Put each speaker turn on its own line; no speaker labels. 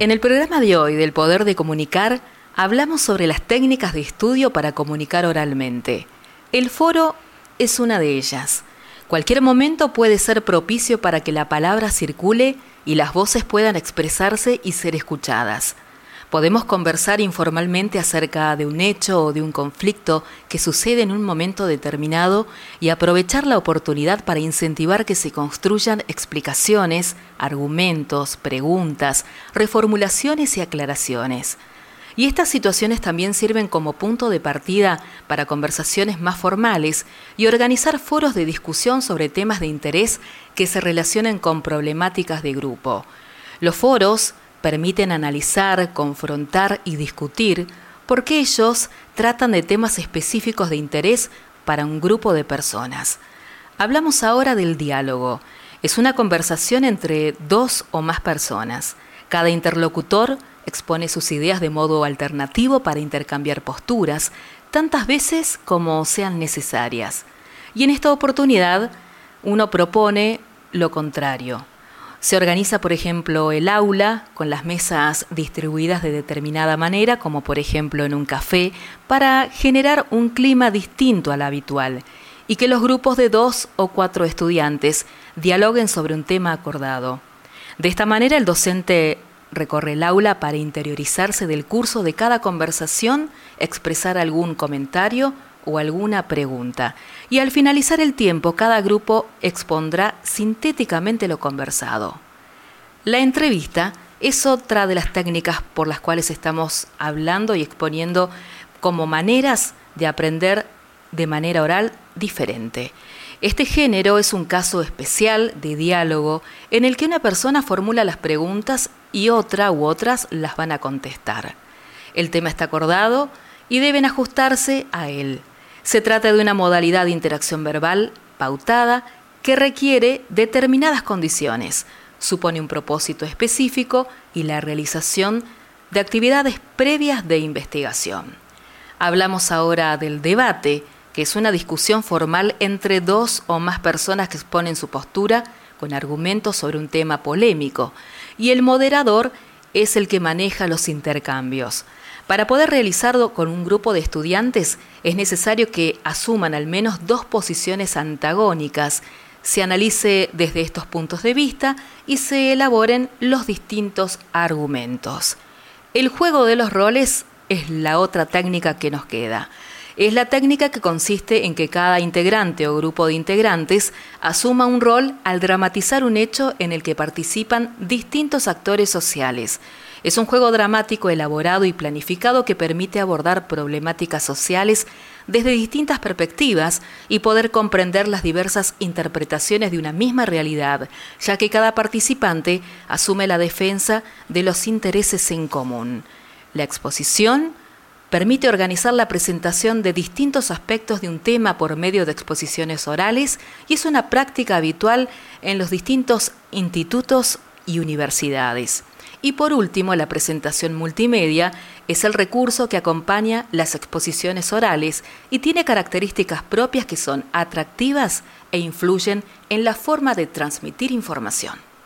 En el programa de hoy del Poder de Comunicar hablamos sobre las técnicas de estudio para comunicar oralmente. El foro es una de ellas. Cualquier momento puede ser propicio para que la palabra circule y las voces puedan expresarse y ser escuchadas. Podemos conversar informalmente acerca de un hecho o de un conflicto que sucede en un momento determinado y aprovechar la oportunidad para incentivar que se construyan explicaciones, argumentos, preguntas, reformulaciones y aclaraciones. Y estas situaciones también sirven como punto de partida para conversaciones más formales y organizar foros de discusión sobre temas de interés que se relacionen con problemáticas de grupo. Los foros permiten analizar, confrontar y discutir porque ellos tratan de temas específicos de interés para un grupo de personas. Hablamos ahora del diálogo. Es una conversación entre dos o más personas. Cada interlocutor expone sus ideas de modo alternativo para intercambiar posturas, tantas veces como sean necesarias. Y en esta oportunidad uno propone lo contrario, se organiza, por ejemplo, el aula con las mesas distribuidas de determinada manera, como por ejemplo en un café, para generar un clima distinto al habitual y que los grupos de dos o cuatro estudiantes dialoguen sobre un tema acordado. De esta manera el docente recorre el aula para interiorizarse del curso de cada conversación, expresar algún comentario o alguna pregunta. Y al finalizar el tiempo, cada grupo expondrá sintéticamente lo conversado. La entrevista es otra de las técnicas por las cuales estamos hablando y exponiendo como maneras de aprender de manera oral diferente. Este género es un caso especial de diálogo en el que una persona formula las preguntas y otra u otras las van a contestar. El tema está acordado y deben ajustarse a él. Se trata de una modalidad de interacción verbal pautada que requiere determinadas condiciones, supone un propósito específico y la realización de actividades previas de investigación. Hablamos ahora del debate, que es una discusión formal entre dos o más personas que exponen su postura con argumentos sobre un tema polémico, y el moderador es el que maneja los intercambios. Para poder realizarlo con un grupo de estudiantes es necesario que asuman al menos dos posiciones antagónicas, se analice desde estos puntos de vista y se elaboren los distintos argumentos. El juego de los roles es la otra técnica que nos queda. Es la técnica que consiste en que cada integrante o grupo de integrantes asuma un rol al dramatizar un hecho en el que participan distintos actores sociales es un juego dramático elaborado y planificado que permite abordar problemáticas sociales desde distintas perspectivas y poder comprender las diversas interpretaciones de una misma realidad, ya que cada participante asume la defensa de los intereses en común. La exposición permite organizar la presentación de distintos aspectos de un tema por medio de exposiciones orales y es una práctica habitual en los distintos institutos y universidades. Y por último, la presentación multimedia es el recurso que acompaña las exposiciones orales y tiene características propias que son atractivas e influyen en la forma de transmitir información.